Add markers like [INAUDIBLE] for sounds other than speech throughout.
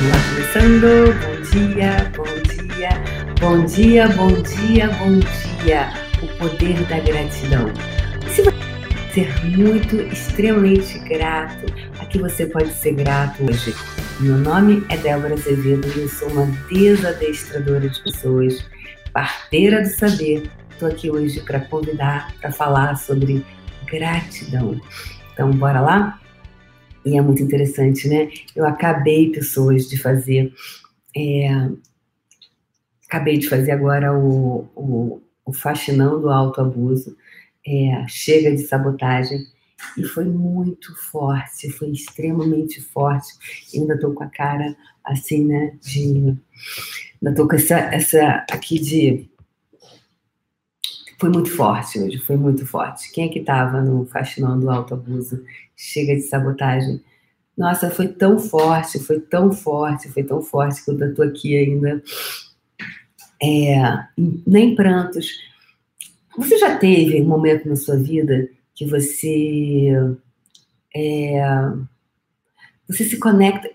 começando. Bom dia, bom dia, bom dia, bom dia, bom dia. O poder da gratidão. Se você ser muito, extremamente grato, aqui você pode ser grato hoje. Meu nome é Débora Azevedo e eu sou uma desadestradora de pessoas, parteira do saber. Estou aqui hoje para convidar, para falar sobre gratidão. Então, bora lá? E é muito interessante, né? Eu acabei, pessoas, de fazer. É, acabei de fazer agora o, o, o Faxinão do Autoabuso, é, Chega de Sabotagem, e foi muito forte, foi extremamente forte. Eu ainda tô com a cara assim, né? De. Ainda tô com essa, essa aqui de. Foi muito forte hoje, foi muito forte. Quem é que tava no Faxinão do Autoabuso? chega de sabotagem. Nossa, foi tão forte, foi tão forte, foi tão forte que eu estou aqui ainda. É, nem prantos. Você já teve um momento na sua vida que você é, você se conecta?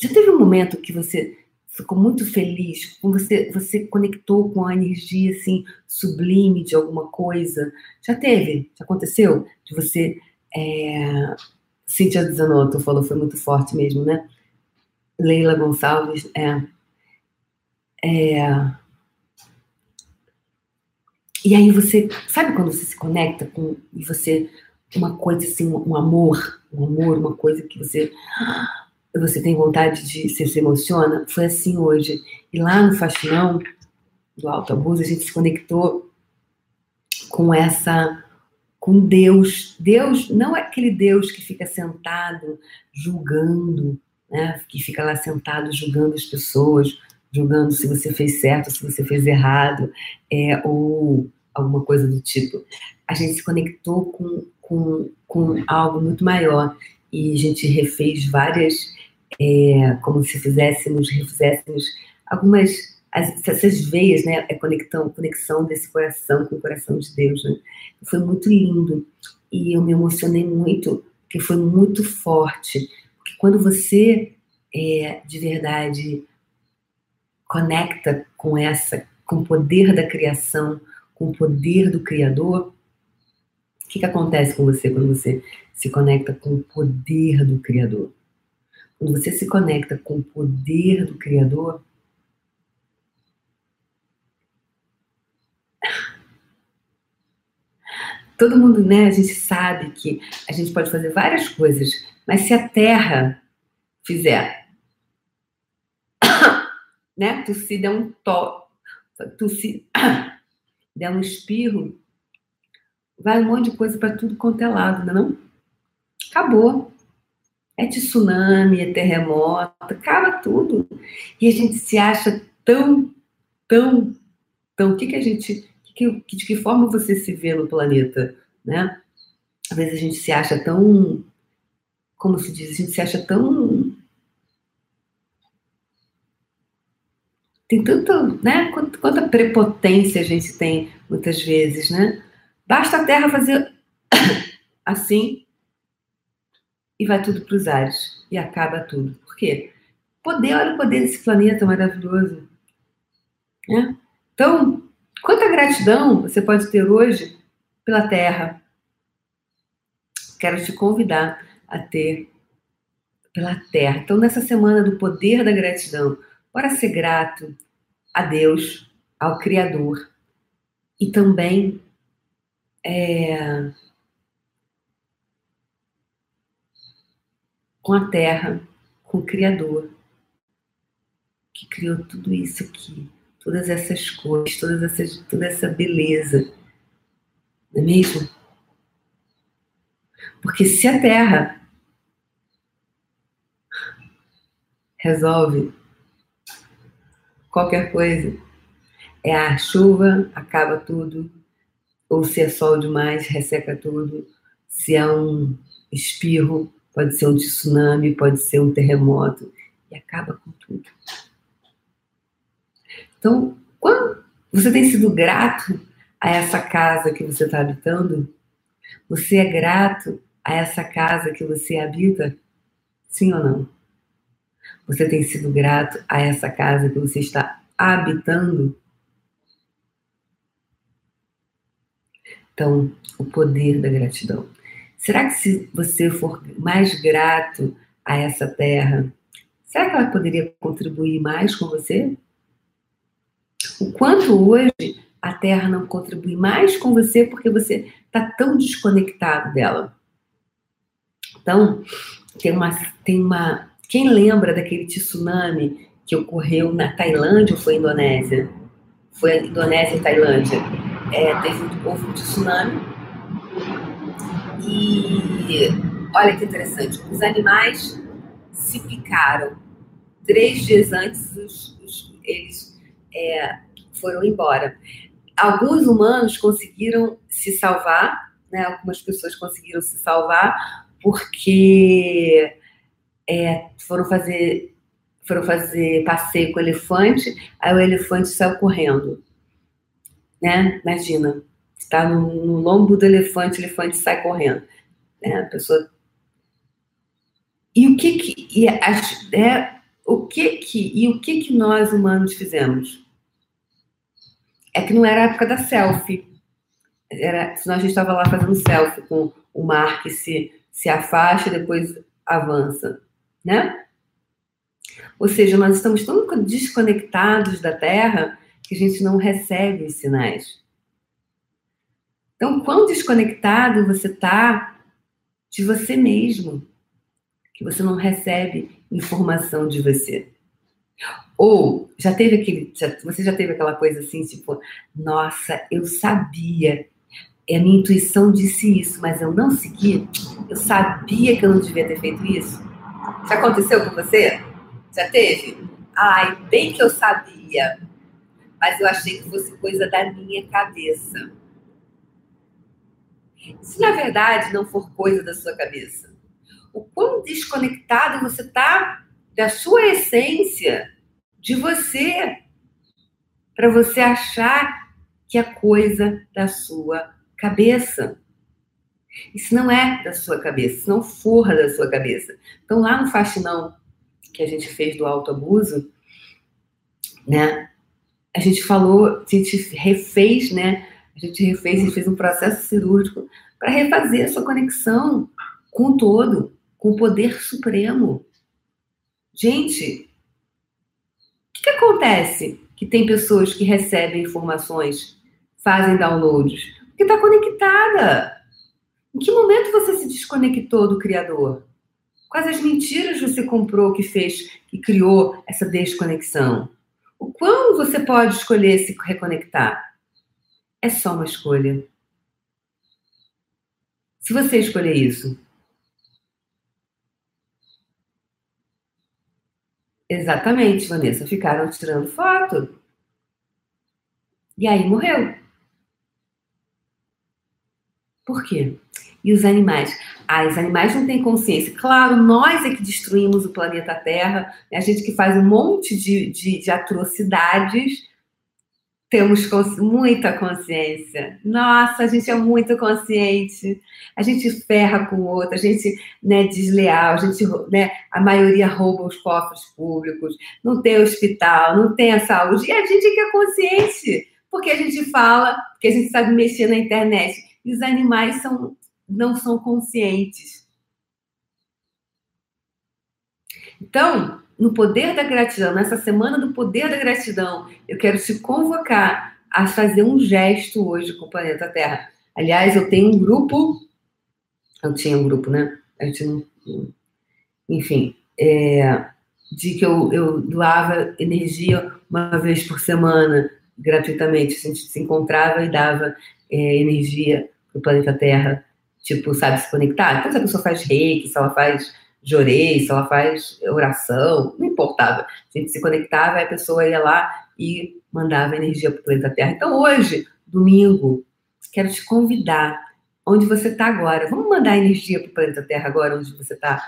Já teve um momento que você ficou muito feliz, você você conectou com a energia assim sublime de alguma coisa? Já teve? Já aconteceu? De você é, Cíntia Zanotto falou, foi muito forte mesmo, né? Leila Gonçalves, é, é, e aí você, sabe quando você se conecta com, e você, uma coisa assim, um amor, um amor, uma coisa que você, você tem vontade de, você se emociona? Foi assim hoje. E lá no Faxinão, do Alto Abuso, a gente se conectou com essa com Deus. Deus não é aquele Deus que fica sentado julgando, né? que fica lá sentado julgando as pessoas, julgando se você fez certo, se você fez errado, é, ou alguma coisa do tipo. A gente se conectou com, com, com algo muito maior e a gente refez várias, é, como se fizéssemos, refizéssemos algumas as, essas veias, né, a conexão, conexão desse coração com o coração de Deus, né? Foi muito lindo e eu me emocionei muito, porque foi muito forte. Porque quando você é, de verdade conecta com essa, com o poder da criação, com o poder do Criador, o que, que acontece com você quando você se conecta com o poder do Criador? Quando você se conecta com o poder do Criador, todo mundo, né, a gente sabe que a gente pode fazer várias coisas, mas se a Terra fizer, [COUGHS] né, tu se der um to, tu se [COUGHS] der um espirro, vai um monte de coisa para tudo quanto é lado, não, é? Acabou. É tsunami, é terremoto, acaba tudo. E a gente se acha tão, tão, tão. O que, que a gente que, de que forma você se vê no planeta, né? Às vezes a gente se acha tão, como se diz, a gente se acha tão tem tanta, né? Quanta, quanta prepotência a gente tem muitas vezes, né? Basta a Terra fazer [COUGHS] assim e vai tudo para os ares e acaba tudo. Por quê? Poder, olha o poder desse planeta maravilhoso. Né? Então, Quanta gratidão você pode ter hoje pela Terra. Quero te convidar a ter pela Terra. Então, nessa semana do poder da gratidão, para ser grato a Deus, ao Criador e também é, com a Terra, com o Criador que criou tudo isso aqui todas essas cores, todas essas, toda essa beleza. Não é mesmo? Porque se a Terra resolve qualquer coisa, é a chuva, acaba tudo, ou se é sol demais, resseca tudo, se há um espirro, pode ser um tsunami, pode ser um terremoto, e acaba com tudo. Então, quando você tem sido grato a essa casa que você está habitando, você é grato a essa casa que você habita? Sim ou não? Você tem sido grato a essa casa que você está habitando? Então, o poder da gratidão. Será que se você for mais grato a essa terra, será que ela poderia contribuir mais com você? O quanto hoje a terra não contribui mais com você porque você está tão desconectado dela? Então, tem uma, tem uma. Quem lembra daquele tsunami que ocorreu na Tailândia ou foi Indonésia? Foi Indonésia e Tailândia. É, teve, houve um tsunami. E olha que interessante, os animais se picaram. Três dias antes, os, os, eles é, foram embora. Alguns humanos conseguiram se salvar, né? algumas pessoas conseguiram se salvar, porque é, foram fazer foram fazer passeio com o elefante, aí o elefante saiu correndo. Né? Imagina, está no, no, lombo do elefante, o elefante sai correndo. Né? A pessoa. E o que que. E é, o que que. E o que que nós humanos fizemos? É que não era a época da selfie. Era, senão a gente estava lá fazendo selfie com o mar que se se afasta e depois avança, né? Ou seja, nós estamos tão desconectados da Terra que a gente não recebe os sinais. Então, quão desconectado você está de você mesmo, que você não recebe informação de você. Ou já teve aquele, já, você já teve aquela coisa assim, tipo, nossa, eu sabia é, a minha intuição disse isso, mas eu não segui. Eu sabia que eu não devia ter feito isso. Já aconteceu com você? Já teve? Ai, bem que eu sabia. Mas eu achei que fosse coisa da minha cabeça. Se na verdade não for coisa da sua cabeça, o quão desconectado você está da sua essência, de você, para você achar que é coisa da sua cabeça. Isso não é da sua cabeça, isso não forra da sua cabeça. Então, lá no faxinão que a gente fez do autoabuso, né? A gente falou, a gente refez, né? A gente refez e fez um processo cirúrgico para refazer a sua conexão com o todo, com o poder supremo. Gente, o que, que acontece que tem pessoas que recebem informações, fazem downloads, porque está conectada. Em que momento você se desconectou do Criador? Quais as mentiras você comprou que fez, que criou essa desconexão? O quando você pode escolher se reconectar? É só uma escolha. Se você escolher isso, Exatamente, Vanessa. Ficaram tirando foto. E aí morreu. Por quê? E os animais? Ah, os animais não têm consciência. Claro, nós é que destruímos o planeta Terra, né? a gente que faz um monte de, de, de atrocidades, temos cons muita consciência. Nossa, a gente é muito consciente. A gente ferra com o outro, a gente né, desleal, a gente, né, a maioria rouba os cofres públicos, não tem hospital, não tem a saúde. E a gente que é consciente, porque a gente fala, porque a gente sabe mexer na internet e os animais são, não são conscientes. Então, no poder da gratidão, nessa semana do poder da gratidão, eu quero te convocar a fazer um gesto hoje com o planeta Terra. Aliás, eu tenho um grupo, eu tinha um grupo, né? Eu tinha um, enfim, é, de que eu, eu doava energia uma vez por semana, gratuitamente. A gente se encontrava e dava é, energia do planeta Terra, tipo, sabe, se conectar. Então, se a pessoa faz reiki, se ela faz jorei, se ela faz oração, não importava. A gente se conectava a pessoa ia lá e mandava energia para o planeta Terra. Então, hoje, domingo, quero te convidar, onde você está agora, vamos mandar energia para o planeta Terra agora, onde você está.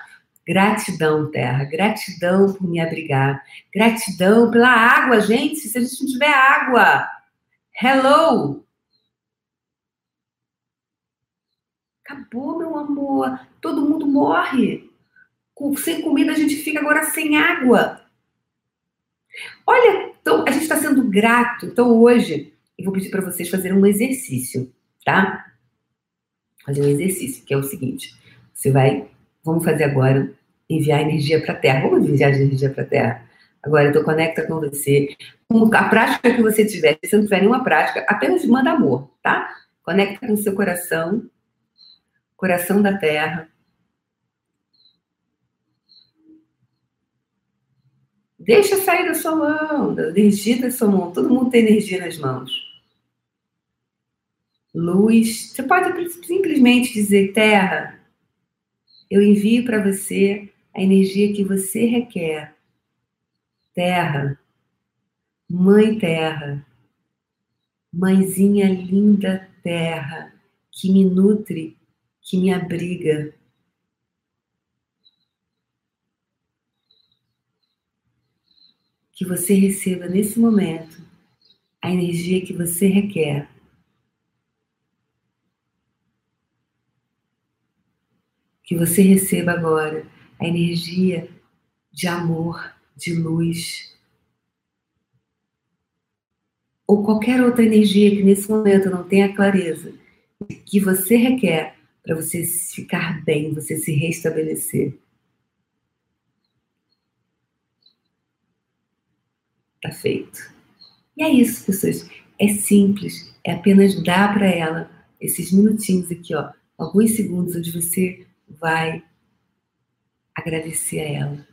Gratidão, Terra, gratidão por me abrigar, gratidão pela água, gente. Se a gente não tiver água, hello, Acabou, meu amor. Todo mundo morre. Sem comida, a gente fica agora sem água. Olha, então a gente está sendo grato. Então hoje eu vou pedir para vocês fazerem um exercício, tá? Fazer um exercício, que é o seguinte: você vai, vamos fazer agora, enviar energia para a Terra. Vamos enviar energia para a Terra. Agora, então conecta com você. A prática que você tiver, se você não tiver nenhuma prática, apenas manda amor, tá? Conecta com o seu coração, coração da Terra. Deixa sair da sua mão, da energia da sua mão. Todo mundo tem energia nas mãos. Luz. Você pode simplesmente dizer, Terra, eu envio para você a energia que você requer. Terra, Mãe Terra, Mãezinha linda Terra, que me nutre, que me abriga, que você receba nesse momento a energia que você requer. Que você receba agora a energia de amor, de luz, ou qualquer outra energia que nesse momento não tenha clareza, que você requer para você ficar bem, você se restabelecer. Tá feito. E é isso, pessoas. É simples. É apenas dar para ela esses minutinhos aqui, ó, alguns segundos onde você vai agradecer a ela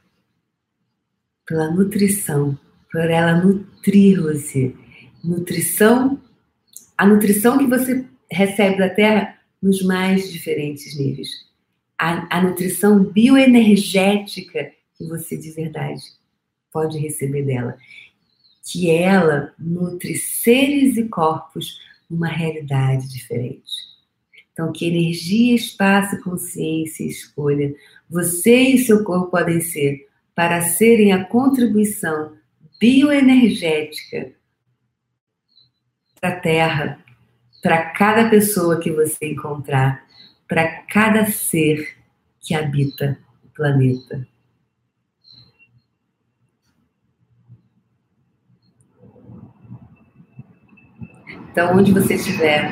pela nutrição, por ela nutrir você. Nutrição, a nutrição que você recebe da terra nos mais diferentes níveis. A, a nutrição bioenergética que você de verdade pode receber dela que ela nutre seres e corpos numa realidade diferente. Então, que energia, espaço, consciência e escolha você e seu corpo podem ser para serem a contribuição bioenergética para a Terra, para cada pessoa que você encontrar, para cada ser que habita o planeta. Então, onde você estiver,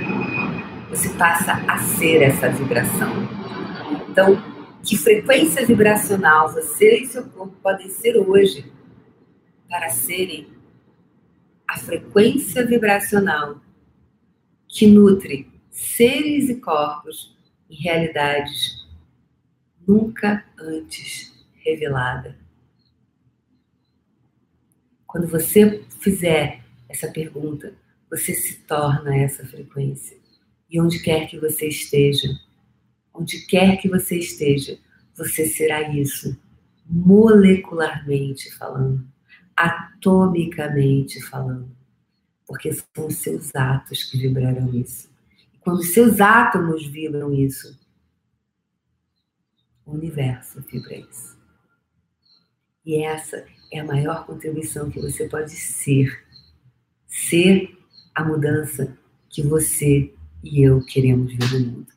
você passa a ser essa vibração. Então, que frequência vibracional você e seu corpo podem ser hoje para serem a frequência vibracional que nutre seres e corpos em realidades nunca antes revelada. Quando você fizer essa pergunta, você se torna essa frequência. E onde quer que você esteja, onde quer que você esteja, você será isso, molecularmente falando, atomicamente falando, porque são os seus atos que vibrarão isso. E quando os seus átomos vibram isso, o universo vibra isso. E essa é a maior contribuição que você pode ser. Ser a mudança que você e eu queremos ver no mundo.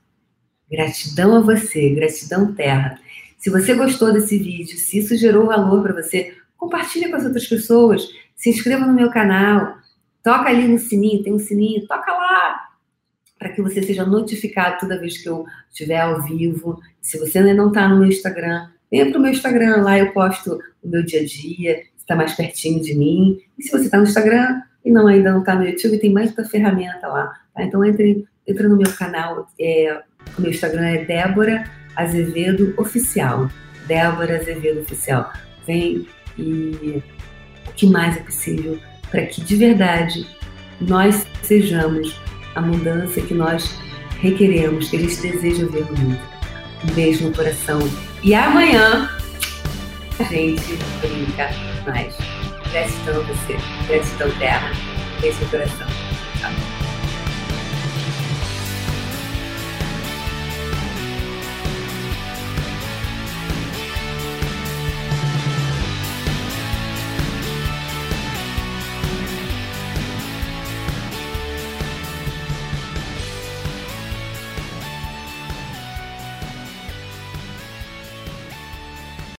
Gratidão a você, gratidão terra. Se você gostou desse vídeo, se isso gerou valor para você, compartilhe com as outras pessoas, se inscreva no meu canal, toca ali no sininho, tem um sininho, toca lá, para que você seja notificado toda vez que eu estiver ao vivo. Se você ainda não está no meu Instagram, venha para o meu Instagram, lá eu posto o meu dia a dia, está mais pertinho de mim. E se você está no Instagram, e não ainda não está no YouTube, tem mais da ferramenta lá. Tá? Então entre, entre no meu canal, é, o meu Instagram é Débora Azevedo Oficial. Débora Azevedo Oficial. Vem e o que mais é possível para que de verdade nós sejamos a mudança que nós requeremos, que a gente deseja ver no mundo. Um beijo no coração. E amanhã a gente brinca mais. Gratidão a você. Gratidão terra. Beijo no coração. Tchau.